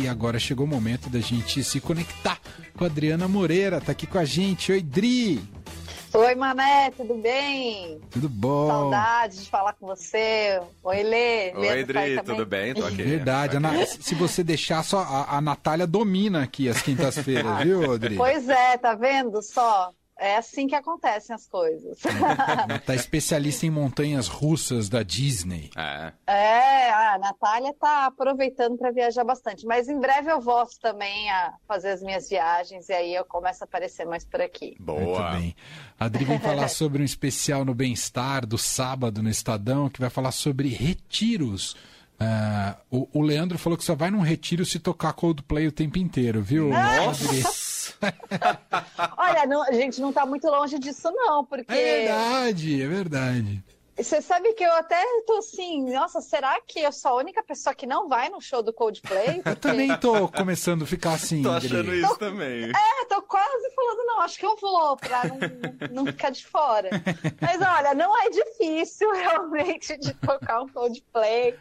e agora chegou o momento da gente se conectar com a Adriana Moreira, tá aqui com a gente. Oi, Dri! Oi, Mané, tudo bem? Tudo bom? Saudade de falar com você. Oi, Lê. Oi, Dri, tudo bem? Tô aqui. Verdade. Ana, se você deixar, só a, a Natália domina aqui as quintas-feiras, viu, Dri? Pois é, tá vendo só? É assim que acontecem as coisas. tá especialista em montanhas russas da Disney. É. É, a Natália tá aproveitando para viajar bastante. Mas em breve eu volto também a fazer as minhas viagens e aí eu começo a aparecer mais por aqui. Boa. Muito bem. A Adri vem falar sobre um especial no Bem-Estar do sábado no Estadão, que vai falar sobre retiros. Uh, o, o, Leandro falou que só vai num retiro se tocar Coldplay o tempo inteiro, viu? Nossa! Olha, não, a gente não tá muito longe disso, não, porque. É verdade, é verdade. Você sabe que eu até tô assim, nossa, será que eu sou a única pessoa que não vai no show do Coldplay? Porque... Eu também tô começando a ficar assim. tô achando isso tô, também. É, tô quase falando, não, acho que eu vou, pra não, não ficar de fora. Mas olha, não é difícil realmente de tocar um Coldplay.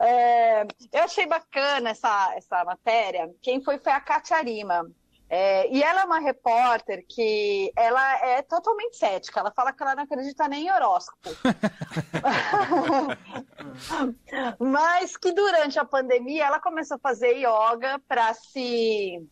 É, eu achei bacana essa, essa matéria. Quem foi foi a Katia Arima. É, e ela é uma repórter que ela é totalmente cética. Ela fala que ela não acredita nem em horóscopo. Mas que durante a pandemia ela começou a fazer yoga para se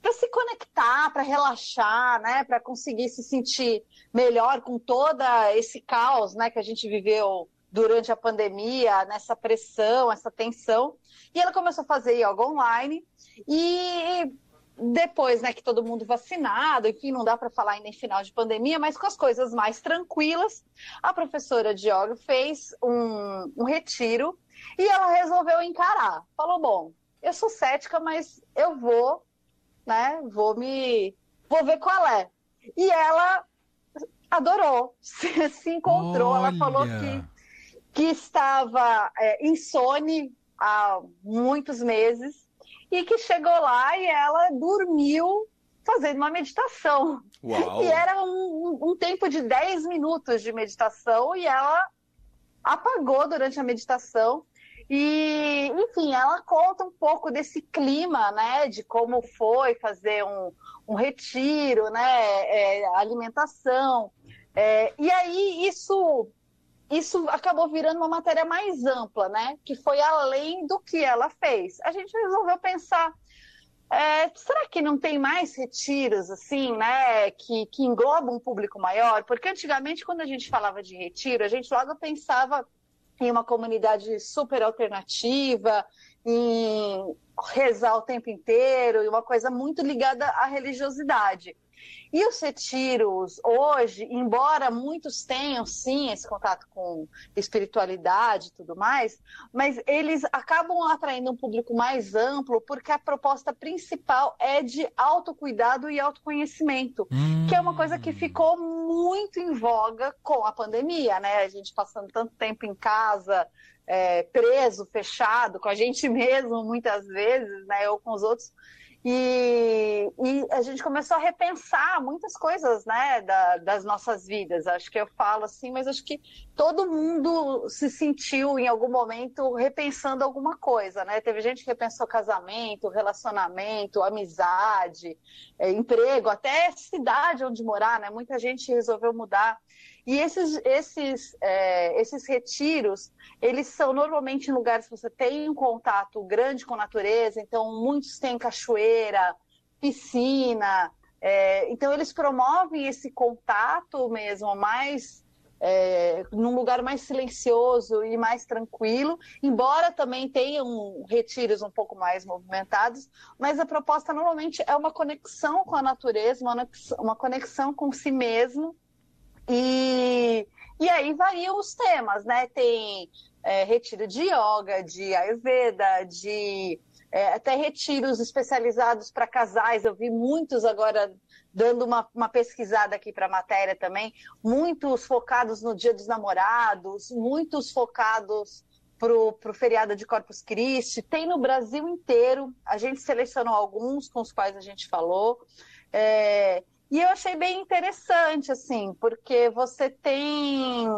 para se conectar, para relaxar, né, para conseguir se sentir melhor com toda esse caos, né, que a gente viveu durante a pandemia, nessa pressão, essa tensão. E ela começou a fazer yoga online e depois, né, que todo mundo vacinado, enfim, não dá para falar ainda em final de pandemia, mas com as coisas mais tranquilas, a professora de yoga fez um, um retiro e ela resolveu encarar. Falou, bom, eu sou cética, mas eu vou, né, vou me, vou ver qual é. E ela adorou, se, se encontrou, Olha. ela falou que, que estava é, insone há muitos meses, e que chegou lá e ela dormiu fazendo uma meditação. Uau. E era um, um, tempo de 10 minutos de meditação e ela apagou durante a meditação. E, enfim, ela conta um pouco desse clima, né, de como foi fazer um, um retiro, né, é, alimentação. É, e aí isso isso acabou virando uma matéria mais ampla, né? Que foi além do que ela fez. A gente resolveu pensar. É, será que não tem mais retiros, assim, né, que, que englobam um público maior? Porque antigamente, quando a gente falava de retiro, a gente logo pensava em uma comunidade super alternativa, em rezar o tempo inteiro, e uma coisa muito ligada à religiosidade. E os retiros hoje, embora muitos tenham sim esse contato com espiritualidade e tudo mais, mas eles acabam atraindo um público mais amplo porque a proposta principal é de autocuidado e autoconhecimento, hum. que é uma coisa que ficou muito em voga com a pandemia, né? A gente passando tanto tempo em casa, é, preso, fechado, com a gente mesmo muitas vezes, né? Ou com os outros e, e, a gente começou a repensar muitas coisas, né, da, das nossas vidas. Acho que eu falo assim, mas acho que todo mundo se sentiu em algum momento repensando alguma coisa, né? Teve gente que repensou casamento, relacionamento, amizade, é, emprego, até cidade onde morar, né? Muita gente resolveu mudar. E esses, esses, é, esses retiros, eles são normalmente em lugares que você tem um contato grande com a natureza, então muitos têm cachoeira, piscina, é, então eles promovem esse contato mesmo mais é, num lugar mais silencioso e mais tranquilo, embora também tenham retiros um pouco mais movimentados, mas a proposta normalmente é uma conexão com a natureza, uma, uma conexão com si mesmo e, e aí variam os temas, né? Tem é, retiro de yoga, de ayurveda, de é, até retiros especializados para casais. Eu vi muitos agora dando uma, uma pesquisada aqui para a matéria também, muitos focados no Dia dos Namorados, muitos focados para o feriado de Corpus Christi. Tem no Brasil inteiro. A gente selecionou alguns com os quais a gente falou. É, e eu achei bem interessante, assim, porque você tem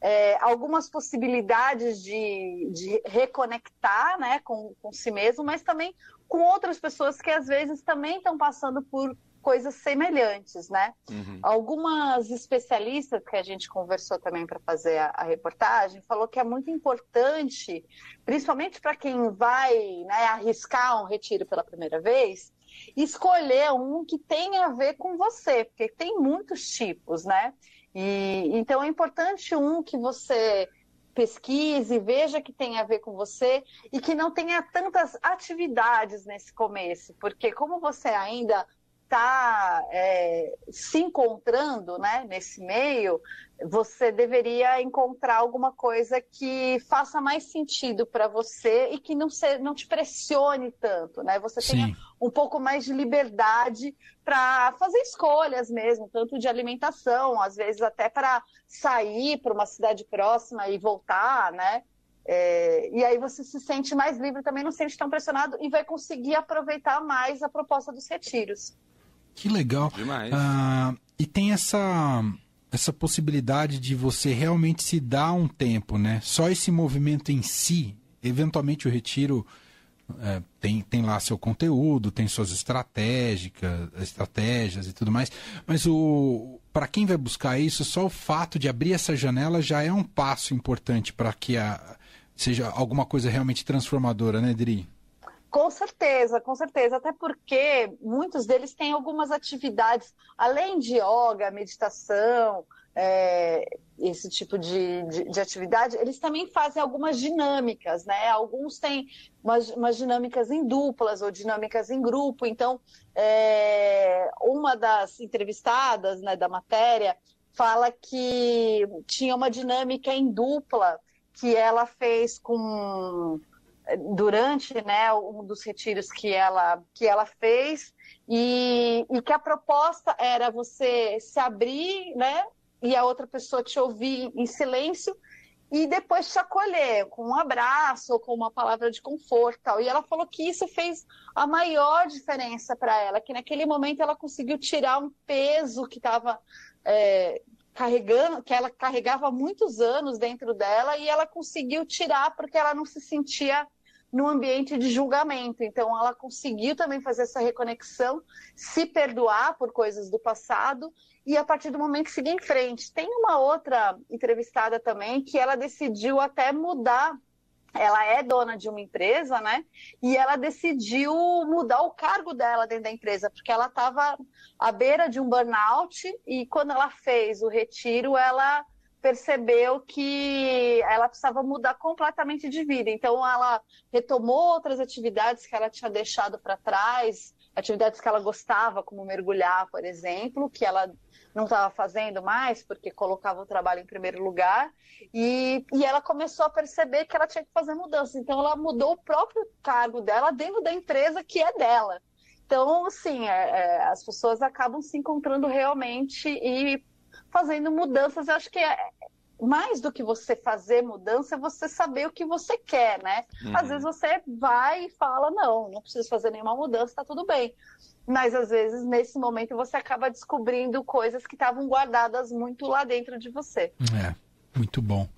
é, algumas possibilidades de, de reconectar né, com, com si mesmo, mas também com outras pessoas que às vezes também estão passando por coisas semelhantes, né? Uhum. Algumas especialistas que a gente conversou também para fazer a, a, reportagem falou que é muito importante, principalmente para quem vai né, arriscar um retiro pela primeira vez, escolher um que tenha a ver com você, porque tem muitos tipos, né? E então é importante um que você pesquise, veja que tem a ver com você e que não tenha tantas atividades nesse começo, porque como você ainda está é, se encontrando né, nesse meio, você deveria encontrar alguma coisa que faça mais sentido para você e que não, se, não te pressione tanto, né? Você Sim. tenha um pouco mais de liberdade para fazer escolhas mesmo, tanto de alimentação, às vezes até para sair para uma cidade próxima e voltar, né? É, e aí você se sente mais livre, também não se sente tão pressionado e vai conseguir aproveitar mais a proposta dos retiros. Que legal. Demais. Ah, e tem essa essa possibilidade de você realmente se dar um tempo, né? Só esse movimento em si, eventualmente o retiro é, tem, tem lá seu conteúdo, tem suas estratégicas, estratégias e tudo mais, mas o para quem vai buscar isso, só o fato de abrir essa janela já é um passo importante para que a, seja alguma coisa realmente transformadora, né, Dri? Com certeza, com certeza. Até porque muitos deles têm algumas atividades, além de yoga, meditação, é, esse tipo de, de, de, atividade, eles também fazem algumas dinâmicas, né? Alguns têm umas, umas dinâmicas em duplas ou dinâmicas em grupo. Então, é, uma das entrevistadas né, da matéria fala que tinha uma dinâmica em dupla que ela fez com durante né, um dos retiros que ela, que ela fez, e, e que a proposta era você se abrir, né, e a outra pessoa te ouvir em silêncio, e depois te acolher com um abraço ou com uma palavra de conforto tal. E ela falou que isso fez a maior diferença para ela, que naquele momento ela conseguiu tirar um peso que estava é, carregando, que ela carregava há muitos anos dentro dela e ela conseguiu tirar porque ela não se sentia no ambiente de julgamento. Então, ela conseguiu também fazer essa reconexão, se perdoar por coisas do passado e, a partir do momento, seguir em frente. Tem uma outra entrevistada também que ela decidiu até mudar. Ela é dona de uma empresa, né? E ela decidiu mudar o cargo dela dentro da empresa, porque ela estava à beira de um burnout e quando ela fez o retiro, ela percebeu que ela precisava mudar completamente de vida. Então, ela retomou outras atividades que ela tinha deixado para trás, atividades que ela gostava, como mergulhar, por exemplo, que ela não estava fazendo mais porque colocava o trabalho em primeiro lugar. E, e ela começou a perceber que ela tinha que fazer mudanças. Então, ela mudou o próprio cargo dela dentro da empresa que é dela. Então, assim, é, é, as pessoas acabam se encontrando realmente e fazendo mudanças. Eu acho que é mais do que você fazer mudança, é você saber o que você quer, né? Uhum. Às vezes você vai e fala, não, não preciso fazer nenhuma mudança, tá tudo bem. Mas às vezes, nesse momento, você acaba descobrindo coisas que estavam guardadas muito lá dentro de você. É, muito bom.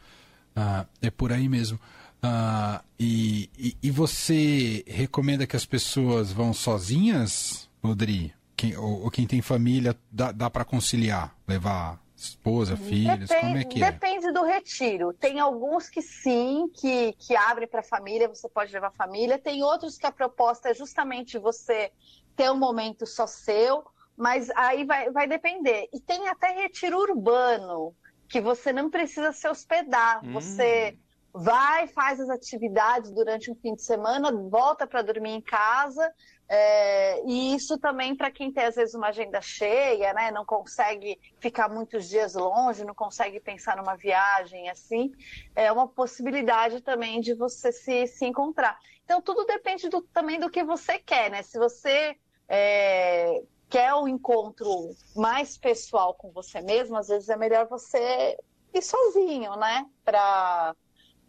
Ah, é por aí mesmo. Ah, e, e, e, você recomenda que as pessoas vão sozinhas, Rodri? Quem, ou, ou quem tem família, dá, dá para conciliar? Levar esposa, filhos? Depende, como é que é? Depende do retiro. Tem alguns que sim, que, que abrem para a família, você pode levar a família. Tem outros que a proposta é justamente você ter um momento só seu, mas aí vai, vai depender. E tem até retiro urbano, que você não precisa se hospedar. Hum. Você vai, faz as atividades durante um fim de semana, volta para dormir em casa é, e isso também para quem tem às vezes uma agenda cheia, né, não consegue ficar muitos dias longe, não consegue pensar numa viagem assim, é uma possibilidade também de você se, se encontrar. Então tudo depende do, também do que você quer, né? Se você é, quer o um encontro mais pessoal com você mesmo, às vezes é melhor você ir sozinho, né? Para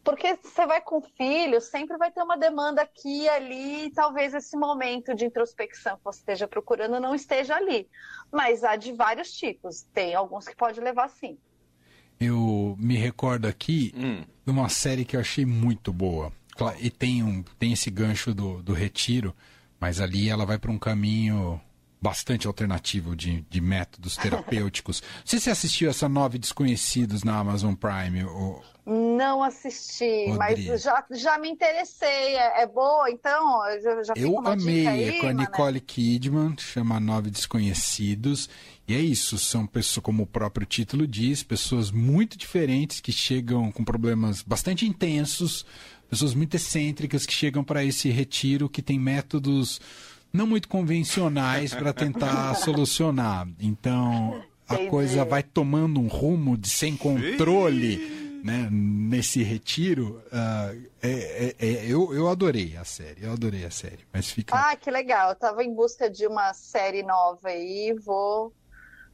porque você vai com filho, sempre vai ter uma demanda aqui e ali, e talvez esse momento de introspecção que você esteja procurando não esteja ali. Mas há de vários tipos, tem alguns que pode levar sim. eu me recordo aqui Hum. de uma série que eu achei muito boa. E tem, um, tem esse gancho do, do retiro, mas ali ela vai para um caminho bastante alternativo de, de métodos terapêuticos. Sei se você assistiu essa Nove Desconhecidos na Amazon Prime. ou- Não assisti, Rodrigo. mas já, já me interessei. É, é boa, então? Eu já, Eu amei, aí, é com a. Nicole Kidman, chama Nove Desconhecidos. E é isso, são pessoas, como o próprio título diz, pessoas muito diferentes que chegam com problemas bastante intensos, pessoas muito excêntricas que chegam para esse retiro que tem métodos não muito convencionais para tentar solucionar. Então a Entendi. coisa vai tomando um rumo de sem controle né, nesse retiro. ah, é- é- é- eu, eu adorei a série, eu adorei a série. Mas fica. Ah, que legal. Eu tava em busca de uma série nova aí, vou,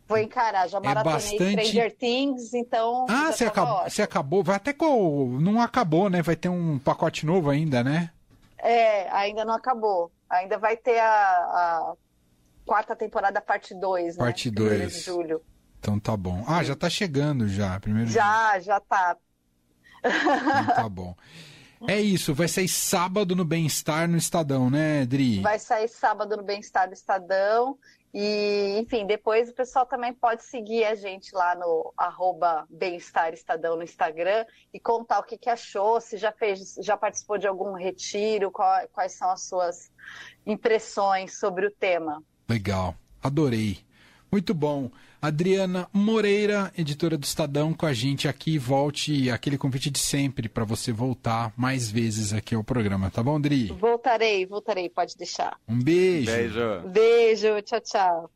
vou encarar. Já maratonei É bastante- Stranger Things, então. Ah, você tava acabou, você acabou. Vai até com. Não acabou, né? Vai ter um pacote novo ainda, né? É, ainda não acabou. Ainda vai ter a, a quarta temporada, parte 2, né? Parte Primeiro dois. de julho. Então tá bom. Ah, já tá chegando já. Primeiro Já, já tá. Então tá bom. É isso, vai sair sábado no Bem-Estar no Estadão, né, Dri? Vai sair sábado no Bem-Estar do Estadão. E, enfim, depois o pessoal também pode seguir a gente lá no arroba Bem-Estar Estadão no Instagram e contar o que, que achou, se já fez, já participou de algum retiro, qual- quais são as suas impressões sobre o tema. Legal, adorei. Muito bom. Adriana Moreira, editora do Estadão, com a gente aqui. Volte aquele convite de sempre para você voltar mais vezes aqui ao programa, tá bom, Dri? Voltarei, voltarei, pode deixar. Um beijo. Beijo. Beijo, tchau, tchau.